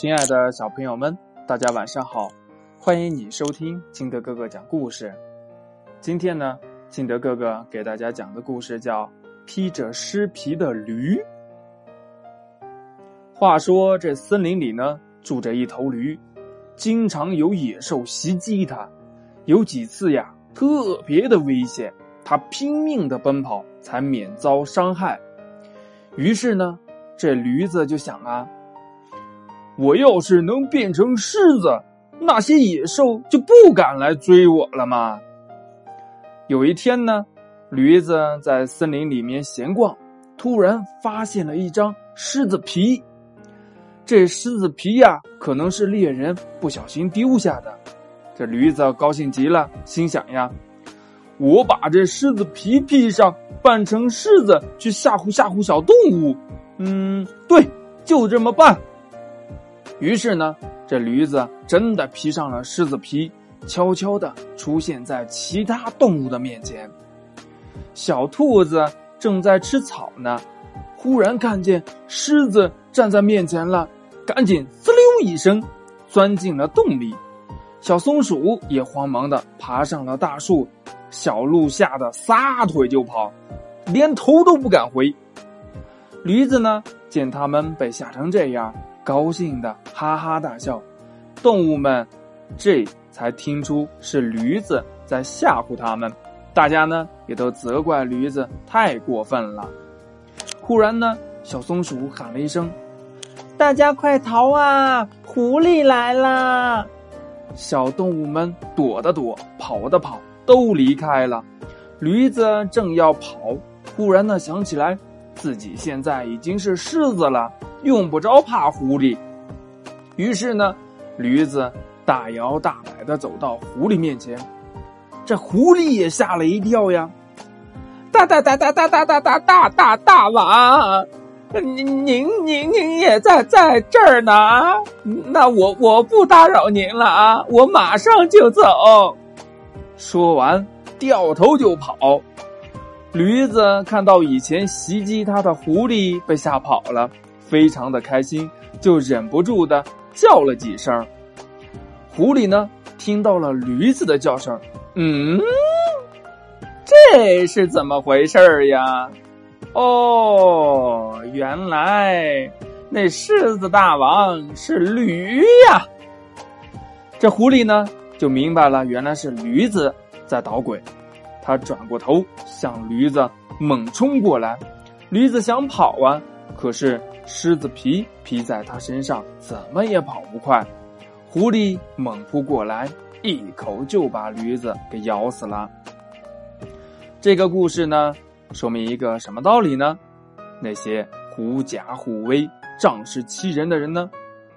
亲爱的小朋友们，大家晚上好！欢迎你收听金德哥哥讲故事。今天呢，金德哥哥给大家讲的故事叫《披着尸皮的驴》。话说这森林里呢，住着一头驴，经常有野兽袭击它，有几次呀，特别的危险，它拼命的奔跑，才免遭伤害。于是呢，这驴子就想啊。我要是能变成狮子，那些野兽就不敢来追我了吗？有一天呢，驴子在森林里面闲逛，突然发现了一张狮子皮。这狮子皮呀，可能是猎人不小心丢下的。这驴子高兴极了，心想呀：“我把这狮子皮披上，扮成狮子去吓唬吓唬小动物。”嗯，对，就这么办。于是呢，这驴子真的披上了狮子皮，悄悄的出现在其他动物的面前。小兔子正在吃草呢，忽然看见狮子站在面前了，赶紧滋溜一声钻进了洞里。小松鼠也慌忙的爬上了大树，小鹿吓得撒腿就跑，连头都不敢回。驴子呢，见他们被吓成这样。高兴的哈哈大笑，动物们这才听出是驴子在吓唬他们，大家呢也都责怪驴子太过分了。忽然呢，小松鼠喊了一声：“大家快逃啊！狐狸来啦！”小动物们躲的躲，跑的跑，都离开了。驴子正要跑，忽然呢想起来，自己现在已经是狮子了。用不着怕狐狸，于是呢，驴子大摇大摆的走到狐狸面前，这狐狸也吓了一跳呀！大大大大大大大大大大大王，您您您您也在在这儿呢？那我我不打扰您了啊，我马上就走。说完，掉头就跑。驴子看到以前袭击他的狐狸被吓跑了。非常的开心，就忍不住的叫了几声。狐狸呢，听到了驴子的叫声，嗯，这是怎么回事呀？哦，原来那狮子大王是驴呀！这狐狸呢，就明白了，原来是驴子在捣鬼。他转过头向驴子猛冲过来，驴子想跑啊，可是。狮子皮披在他身上，怎么也跑不快。狐狸猛扑过来，一口就把驴子给咬死了。这个故事呢，说明一个什么道理呢？那些狐假虎威、仗势欺人的人呢，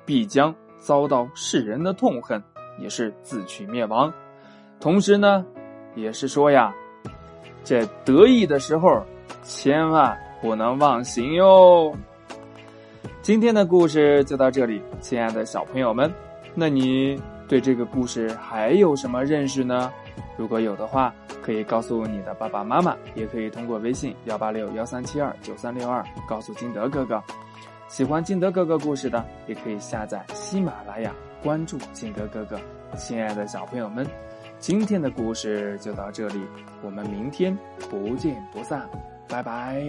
必将遭到世人的痛恨，也是自取灭亡。同时呢，也是说呀，这得意的时候，千万不能忘形哟。今天的故事就到这里，亲爱的小朋友们，那你对这个故事还有什么认识呢？如果有的话，可以告诉你的爸爸妈妈，也可以通过微信幺八六幺三七二九三六二告诉金德哥哥。喜欢金德哥哥故事的，也可以下载喜马拉雅，关注金德哥哥。亲爱的小朋友们，今天的故事就到这里，我们明天不见不散，拜拜。